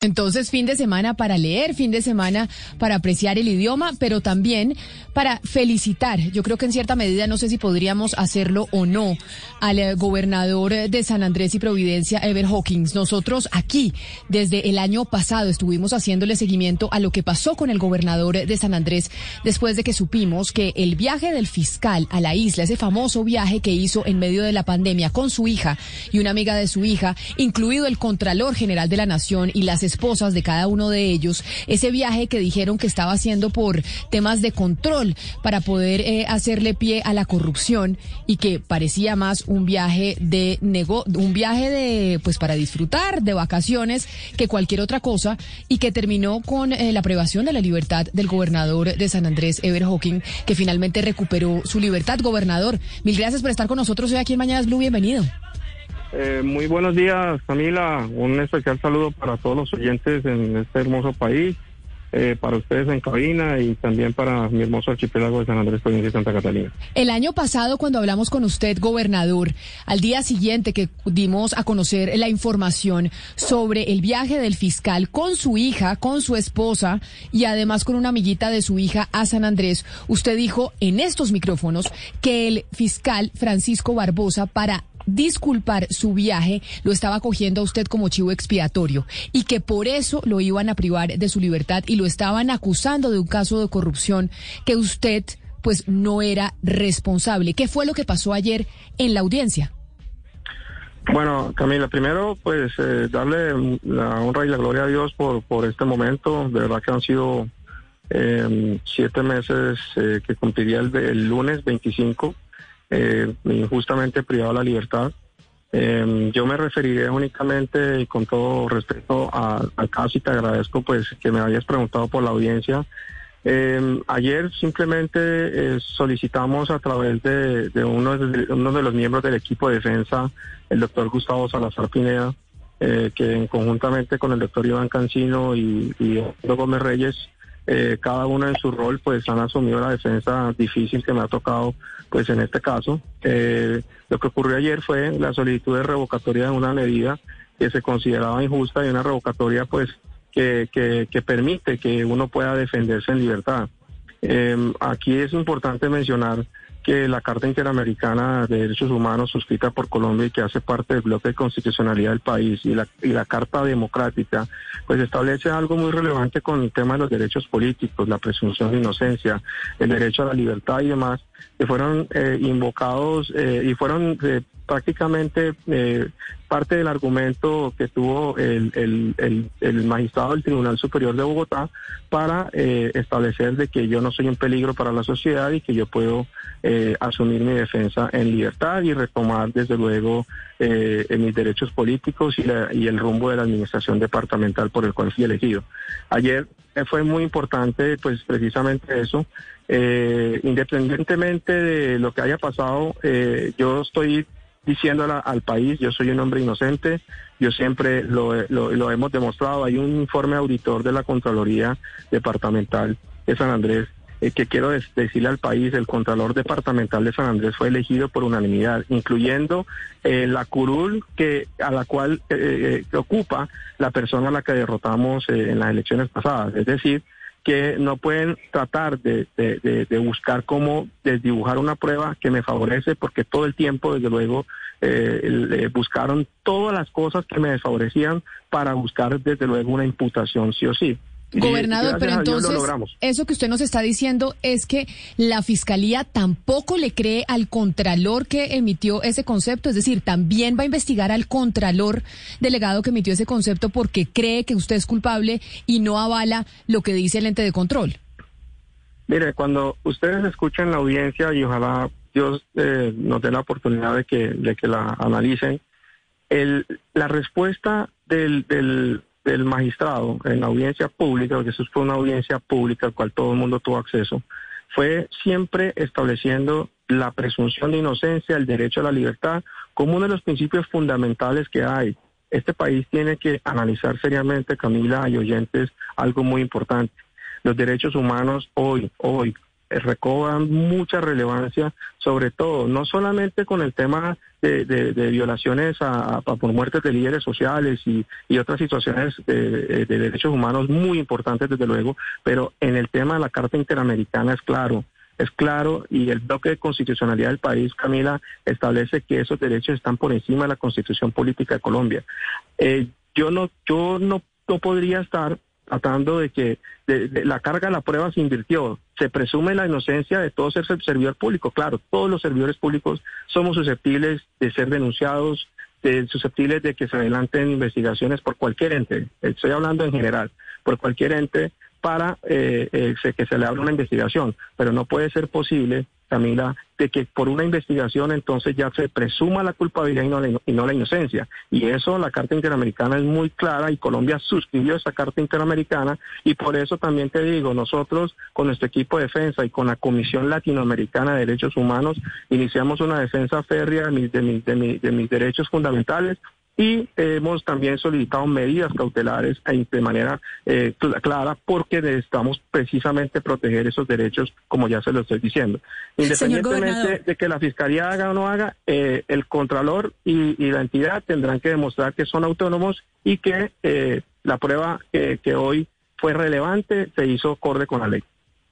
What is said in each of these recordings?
Entonces, fin de semana para leer, fin de semana para apreciar el idioma, pero también para felicitar. Yo creo que en cierta medida, no sé si podríamos hacerlo o no, al eh, gobernador de San Andrés y Providencia, Ever Hawkins. Nosotros aquí, desde el año pasado, estuvimos haciéndole seguimiento a lo que pasó con el gobernador de San Andrés después de que supimos que el viaje del fiscal a la isla, ese famoso viaje que hizo en medio de la pandemia con su hija y una amiga de su hija, incluido el Contralor General de la Nación y las esposas de cada uno de ellos, ese viaje que dijeron que estaba haciendo por temas de control para poder eh, hacerle pie a la corrupción y que parecía más un viaje de nego un viaje de pues para disfrutar de vacaciones que cualquier otra cosa y que terminó con eh, la privación de la libertad del gobernador de San Andrés, Ever Hawking, que finalmente recuperó su libertad. Gobernador, mil gracias por estar con nosotros hoy aquí en Mañanas Blue. Bienvenido. Eh, muy buenos días, Camila. Un especial saludo para todos los oyentes en este hermoso país, eh, para ustedes en cabina y también para mi hermoso archipiélago de San Andrés, provincia de Santa Catalina. El año pasado, cuando hablamos con usted, gobernador, al día siguiente que dimos a conocer la información sobre el viaje del fiscal con su hija, con su esposa y además con una amiguita de su hija a San Andrés, usted dijo en estos micrófonos que el fiscal Francisco Barbosa, para disculpar su viaje, lo estaba cogiendo a usted como chivo expiatorio y que por eso lo iban a privar de su libertad y lo estaban acusando de un caso de corrupción que usted pues no era responsable. ¿Qué fue lo que pasó ayer en la audiencia? Bueno, Camila, primero pues eh, darle la honra y la gloria a Dios por, por este momento. De verdad que han sido eh, siete meses eh, que cumpliría el, el lunes 25 eh, injustamente privado de la libertad. Eh, yo me referiré únicamente y con todo respeto al caso y te agradezco pues que me hayas preguntado por la audiencia. Eh, ayer simplemente eh, solicitamos a través de, de, uno de, de los miembros del equipo de defensa, el doctor Gustavo Salazar Pineda, eh, que conjuntamente con el doctor Iván Cancino y, y Gómez Reyes eh, cada uno en su rol pues han asumido la defensa difícil que me ha tocado pues en este caso. Eh, lo que ocurrió ayer fue la solicitud de revocatoria de una medida que se consideraba injusta y una revocatoria pues que, que, permite que uno pueda defenderse en libertad. Eh, aquí es importante mencionar que la Carta Interamericana de Derechos Humanos suscrita por Colombia y que hace parte del bloque de constitucionalidad del país y la, y la Carta Democrática, pues establece algo muy relevante con el tema de los derechos políticos, la presunción de inocencia, el derecho a la libertad y demás, que fueron eh, invocados eh, y fueron eh, prácticamente eh, parte del argumento que tuvo el, el, el, el, magistrado del Tribunal Superior de Bogotá para eh, establecer de que yo no soy un peligro para la sociedad y que yo puedo eh, asumir mi defensa en libertad y retomar desde luego eh, mis derechos políticos y, la, y el rumbo de la administración departamental por el cual fui elegido. Ayer fue muy importante pues precisamente eso. Eh, independientemente de lo que haya pasado, eh, yo estoy diciéndola al país, yo soy un hombre inocente, yo siempre lo, lo, lo, hemos demostrado, hay un informe auditor de la Contraloría Departamental de San Andrés eh, que quiero decirle al país, el Contralor Departamental de San Andrés fue elegido por unanimidad, incluyendo eh, la curul que a la cual eh, que ocupa la persona a la que derrotamos en las elecciones pasadas, es decir, que no pueden tratar de, de, buscar cómo desdibujar una prueba que me favorece, porque todo el tiempo, desde luego, eh, buscaron todas las cosas que me desfavorecían para buscar, desde luego, una imputación sí o sí. Gobernador, pero entonces eso que usted nos está diciendo es que la fiscalía tampoco le cree al contralor que emitió ese concepto, es decir, también va a investigar al contralor delegado que emitió ese concepto porque cree que usted es culpable y no avala lo que dice el ente de control. Mire, cuando ustedes escuchan la audiencia y ojalá Dios eh, nos dé la oportunidad de que, de que la analicen, el, la respuesta del, del del magistrado en la audiencia pública, porque eso fue una audiencia pública al cual todo el mundo tuvo acceso, fue siempre estableciendo la presunción de inocencia, el derecho a la libertad, como uno de los principios fundamentales que hay. Este país tiene que analizar seriamente, Camila y oyentes, algo muy importante. Los derechos humanos hoy, hoy, recobran mucha relevancia, sobre todo, no solamente con el tema de, violaciones a, por muertes de líderes sociales y, otras situaciones de, derechos humanos muy importantes, desde luego, pero en el tema de la Carta Interamericana es claro, es claro y el bloque de constitucionalidad del país, Camila, establece que esos derechos están por encima de la constitución política de Colombia. Eh, yo no, yo no, no podría estar tratando de que la carga de la prueba se invirtió. Se presume la inocencia de todo ser servidor público. Claro, todos los servidores públicos somos susceptibles de ser denunciados, susceptibles de que se adelanten investigaciones por cualquier ente. Estoy hablando en general, por cualquier ente para eh, eh, que se le abra una investigación. Pero no puede ser posible Camila, de que por una investigación entonces ya se presuma la culpabilidad y no, la, y no la inocencia. Y eso la Carta Interamericana es muy clara y Colombia suscribió esa Carta Interamericana y por eso también te digo, nosotros con nuestro equipo de defensa y con la Comisión Latinoamericana de Derechos Humanos iniciamos una defensa férrea de mis, de de mis derechos fundamentales y hemos también solicitado medidas cautelares de manera eh, clara porque necesitamos precisamente proteger esos derechos, como ya se lo estoy diciendo. Independientemente de que la Fiscalía haga o no haga, eh, el Contralor y, la entidad tendrán que demostrar que son autónomos y que eh, la prueba que hoy fue relevante se hizo acorde con la ley.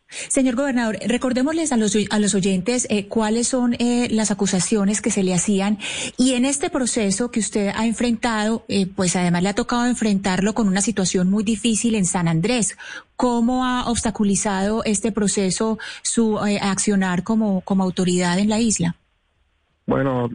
Señor gobernador, recordémosles a los, a los oyentes eh, cuáles son eh, las acusaciones que se le hacían y en este proceso que usted ha enfrentado, eh, pues además le ha tocado enfrentarlo con una situación muy difícil en San Andrés. ¿Cómo ha obstaculizado este proceso su accionar como, autoridad en la isla? Bueno,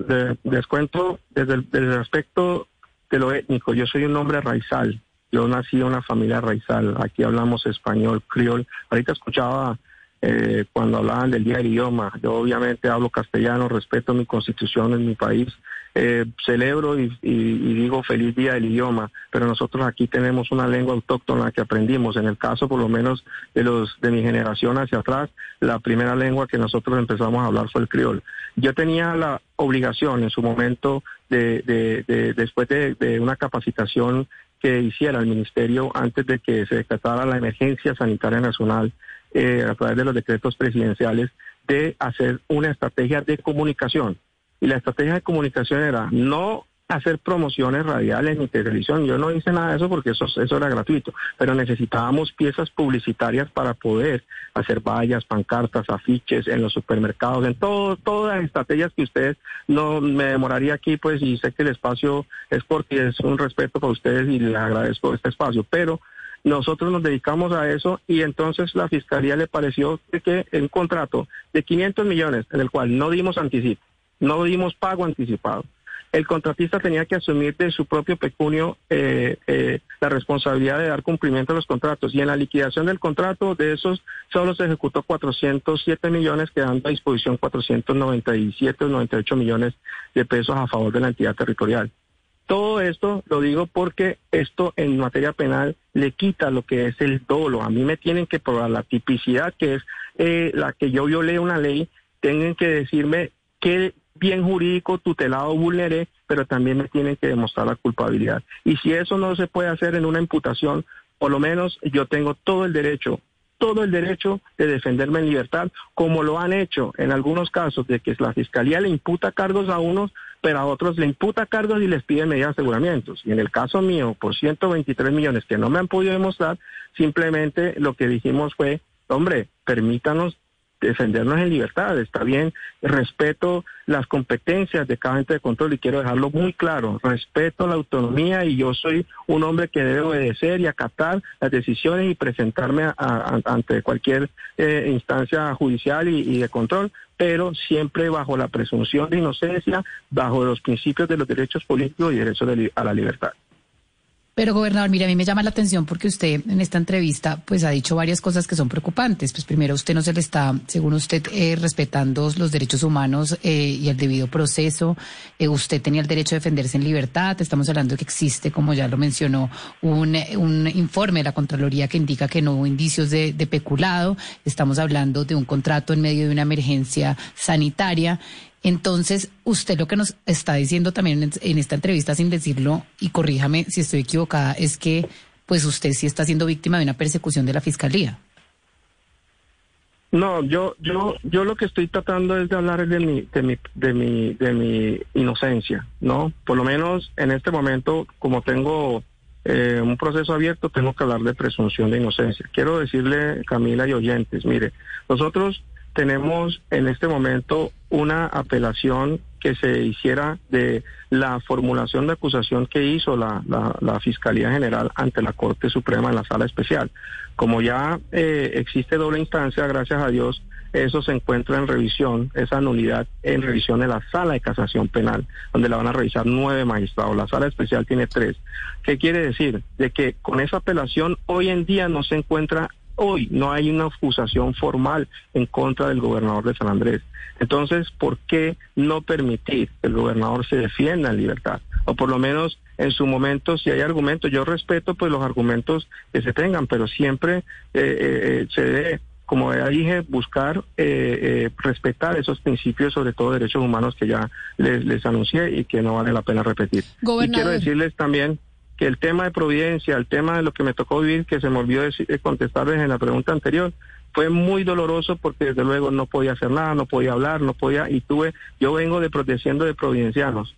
les cuento desde desde el aspecto de lo étnico. Yo soy un hombre raizal yo nací en una familia raizal, aquí hablamos español, criol. Ahorita escuchaba eh, cuando hablaban del día del idioma. Yo obviamente hablo castellano, respeto mi constitución en mi país, eh, celebro y, digo feliz día del idioma, pero nosotros aquí tenemos una lengua autóctona que aprendimos. En el caso, por lo menos, de los de mi generación hacia atrás, la primera lengua que nosotros empezamos a hablar fue el criol. Yo tenía la obligación en su momento de, de después de, una capacitación que hiciera el ministerio antes de que se decretara la emergencia sanitaria nacional eh, a través de los decretos presidenciales de hacer una estrategia de comunicación. Y la estrategia de comunicación era no hacer promociones radiales ni televisión. Yo no hice nada de eso porque eso, eso era gratuito, pero necesitábamos piezas publicitarias para poder hacer vallas, pancartas, afiches en los supermercados, en todo, todas las estrategias que ustedes no me demoraría aquí, pues, y sé que el espacio es porque es un respeto para ustedes y les agradezco este espacio, pero nosotros nos dedicamos a eso y entonces la Fiscalía le pareció que un contrato de 500 millones en el cual no dimos anticipo, no dimos pago anticipado, el contratista tenía que asumir de su propio pecunio eh, eh, la responsabilidad de dar cumplimiento a los contratos. Y en la liquidación del contrato, de esos solo se ejecutó 407 millones, quedando a disposición 497 o 98 millones de pesos a favor de la entidad territorial. Todo esto lo digo porque esto en materia penal le quita lo que es el dolo. A mí me tienen que probar la tipicidad, que es eh, la que yo violé una ley, tienen que decirme qué bien jurídico tutelado vulneré, pero también me tienen que demostrar la culpabilidad. Y si eso no se puede hacer en una imputación, por lo menos yo tengo todo el derecho, todo el derecho de defenderme en libertad, como lo han hecho en algunos casos de que la fiscalía le imputa cargos a unos, pero a otros le imputa cargos y les pide medidas de aseguramientos. Y en el caso mío, por 123 millones que no me han podido demostrar, simplemente lo que dijimos fue, hombre, permítanos defendernos en libertad, está bien, respeto las competencias de cada ente de control y quiero dejarlo muy claro, respeto la autonomía y yo soy un hombre que debe obedecer y acatar las decisiones y presentarme ante cualquier eh, instancia judicial y, de control, pero siempre bajo la presunción de inocencia, bajo los principios de los derechos políticos y derechos a la libertad. Pero gobernador, mire, a mí me llama la atención porque usted en esta entrevista pues ha dicho varias cosas que son preocupantes. Pues primero usted no se le está, según usted, eh, respetando los derechos humanos eh, y el debido proceso. Eh, usted tenía el derecho a defenderse en libertad. Estamos hablando de que existe, como ya lo mencionó, un, informe de la Contraloría que indica que no hubo indicios de peculado. Estamos hablando de un contrato en medio de una emergencia sanitaria. Entonces, usted lo que nos está diciendo también en, esta entrevista, sin decirlo, y corríjame si estoy equivocada, es que pues usted sí está siendo víctima de una persecución de la fiscalía. No, yo, yo, yo lo que estoy tratando es de hablar de mi, de mi, de mi, de mi inocencia, ¿no? Por lo menos en este momento, como tengo eh, un proceso abierto, tengo que hablar de presunción de inocencia. Quiero decirle, Camila y oyentes, mire, nosotros tenemos en este momento una apelación que se hiciera de la formulación de acusación que hizo la, la, Fiscalía General ante la Corte Suprema en la Sala Especial. Como ya eh, existe doble instancia, gracias a Dios, eso se encuentra en revisión, esa nulidad en revisión de la Sala de Casación Penal, donde la van a revisar nueve magistrados. La Sala Especial tiene tres. ¿Qué quiere decir? De que con esa apelación hoy en día no se encuentra hoy no hay una acusación formal en contra del gobernador de San Andrés. Entonces, ¿por qué no permitir que el gobernador se defienda en libertad? O por lo menos en su momento, si hay argumentos, yo respeto pues los argumentos que se tengan, pero siempre eh, eh, se debe como ya dije, buscar eh, respetar esos principios, sobre todo derechos humanos que ya les, les anuncié y que no vale la pena repetir. Y quiero decirles también que el tema de Providencia, el tema de lo que me tocó vivir, que se me olvidó de contestarles en la pregunta anterior, fue muy doloroso porque desde luego no podía hacer nada, no podía hablar, no podía, y tuve, yo vengo de protegiendo de providencianos,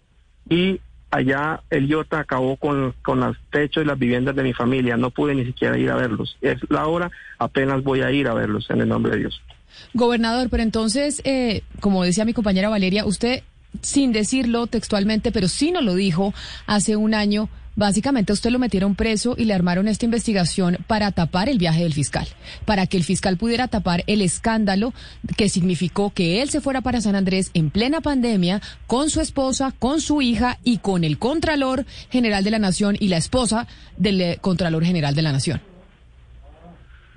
y allá el IOTA acabó con, con los techos y las viviendas de mi familia, no pude ni siquiera ir a verlos. Es la hora, apenas voy a ir a verlos en el nombre de Dios. Gobernador, pero entonces, eh, como decía mi compañera Valeria, usted, sin decirlo textualmente, pero sí nos lo dijo hace un año, Básicamente usted lo metieron preso y le armaron esta investigación para tapar el viaje del fiscal, para que el fiscal pudiera tapar el escándalo que significó que él se fuera para San Andrés en plena pandemia con su esposa, con su hija y con el Contralor General de la Nación y la esposa del eh, Contralor General de la Nación.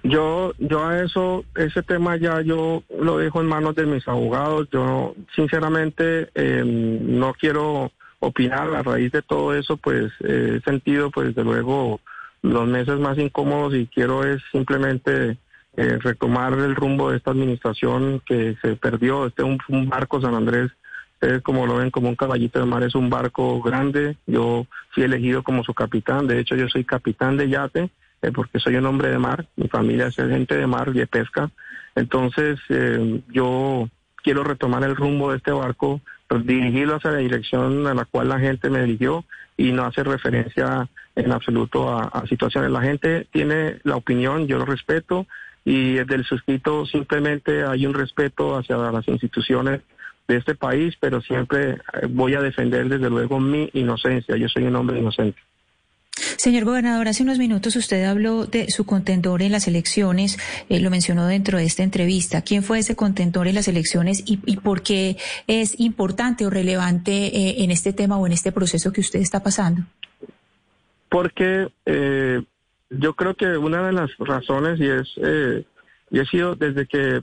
Yo, yo a eso, ese tema ya yo lo dejo en manos de mis abogados. Yo, sinceramente, eh, no quiero opinar a raíz de todo eso, pues he sentido, pues desde luego, los meses más incómodos y quiero es simplemente eh, retomar el rumbo de esta administración que se perdió. Este un, un barco San Andrés, ustedes como lo ven como un caballito de mar, es un barco grande. Yo fui elegido como su capitán, de hecho yo soy capitán de yate eh, porque soy un hombre de mar, mi familia es gente de mar y de pesca. Entonces eh, yo quiero retomar el rumbo de este barco dirigirlo hacia la dirección a la cual la gente me dirigió y no hace referencia en absoluto a, situaciones. La gente tiene la opinión, yo lo respeto y desde el suscrito simplemente hay un respeto hacia las instituciones de este país, pero siempre eh, voy a defender desde luego mi inocencia. Yo soy un hombre inocente. Señor gobernador, hace unos minutos usted habló de su contendor en las elecciones, eh, lo mencionó dentro de esta entrevista. ¿Quién fue ese contendor en las elecciones y, por qué es importante o relevante eh, en este tema o en este proceso que usted está pasando? Porque eh, yo creo que una de las razones, y es, yo he sido desde que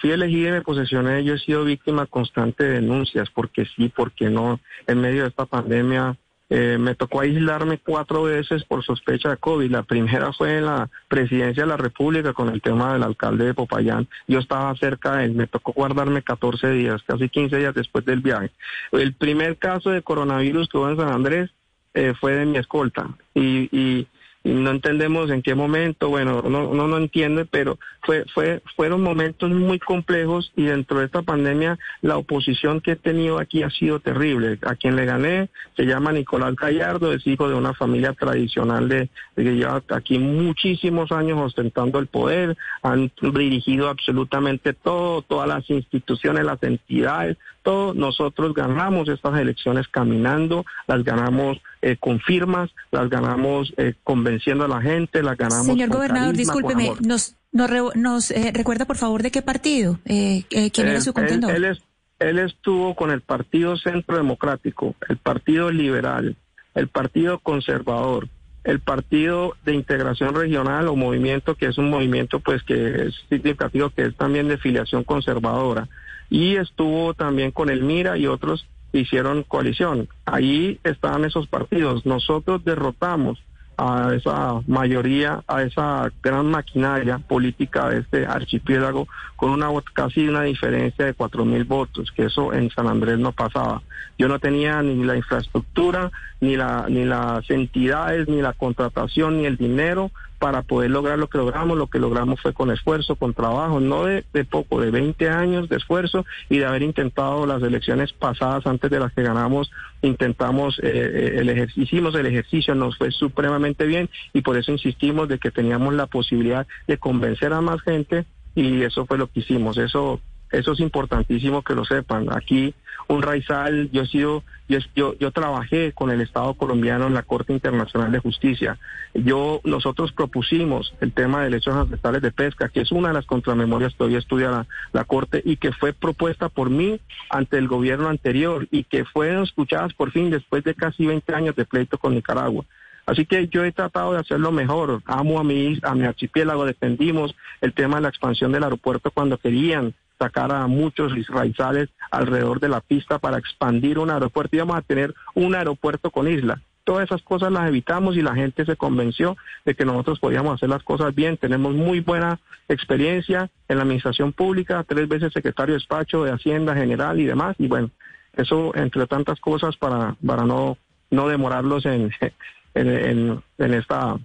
fui elegido y me posesioné, yo he sido víctima constante de denuncias, porque sí, porque no, en medio de esta pandemia eh, me tocó aislarme cuatro veces por sospecha de COVID. La primera fue en la presidencia de la República con el tema del alcalde de Popayán. Yo estaba cerca de él, me tocó guardarme 14 días, casi 15 días después del viaje. El primer caso de coronavirus que hubo en San Andrés eh, fue de mi escolta y, y no entendemos en qué momento, bueno, no, no, no entiende, pero fue, fue, fueron momentos muy complejos y dentro de esta pandemia la oposición que he tenido aquí ha sido terrible. A quien le gané se llama Nicolás Gallardo, es hijo de una familia tradicional de, de que lleva aquí muchísimos años ostentando el poder, han dirigido absolutamente todo, todas las instituciones, las entidades, todo. Nosotros ganamos estas elecciones caminando, las ganamos eh, con firmas, las ganamos eh, convenciendo a la gente, las ganamos. Señor gobernador, discúlpeme, nos, nos, eh, recuerda por favor de qué partido, quién era su contendor. Él, él, estuvo con el Partido Centro Democrático, el Partido Liberal, el Partido Conservador, el Partido de Integración Regional o movimiento que es un movimiento pues que es significativo, que es también de filiación conservadora. Y estuvo también con el Mira y otros hicieron coalición. Ahí estaban esos partidos. Nosotros derrotamos a esa mayoría, a esa gran maquinaria política de este archipiélago con una casi una diferencia de cuatro mil votos, que eso en San Andrés no pasaba. Yo no tenía ni la infraestructura, ni la ni las entidades, ni la contratación, ni el dinero para poder lograr lo que logramos. Lo que logramos fue con esfuerzo, con trabajo, no de, poco, de 20 años de esfuerzo y de haber intentado las elecciones pasadas antes de las que ganamos, intentamos, eh, eh, el ejercicio, hicimos el ejercicio, nos fue supremamente bien y por eso insistimos de que teníamos la posibilidad de convencer a más gente y eso fue lo que hicimos. Eso eso es importantísimo que lo sepan. Aquí un raizal, yo he sido, yo, yo, trabajé con el Estado colombiano en la Corte Internacional de Justicia. Yo, nosotros propusimos el tema de derechos ancestrales de pesca, que es una de las contramemorias que hoy estudia la, la Corte y que fue propuesta por mí ante el gobierno anterior y que fueron escuchadas por fin después de casi 20 años de pleito con Nicaragua. Así que yo he tratado de hacerlo mejor. Amo a mi, a mi archipiélago, defendimos el tema de la expansión del aeropuerto cuando querían sacar a muchos israelíes alrededor de la pista para expandir un aeropuerto. Íbamos a tener un aeropuerto con isla. Todas esas cosas las evitamos y la gente se convenció de que nosotros podíamos hacer las cosas bien. Tenemos muy buena experiencia en la administración pública, tres veces secretario de despacho de Hacienda General y demás. Y bueno, eso entre tantas cosas para, para no, no demorarlos en, en, en esta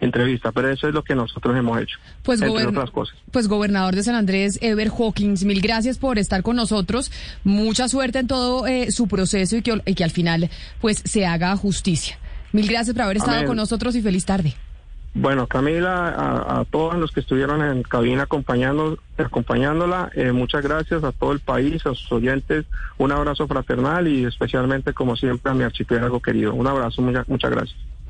entrevista, pero eso es lo que nosotros hemos hecho, pues entre otras cosas. Pues gobernador de San Andrés, Ever Hawkins, mil gracias por estar con nosotros, mucha suerte en todo eh, su proceso y que, y que al final pues se haga justicia. Mil gracias por haber estado con nosotros y feliz tarde. Bueno, Camila, a, todos los que estuvieron en cabina acompañando, acompañándola, eh, muchas gracias a todo el país, a sus oyentes, un abrazo fraternal y especialmente, como siempre, a mi archipiélago querido. Un abrazo, muchas gracias.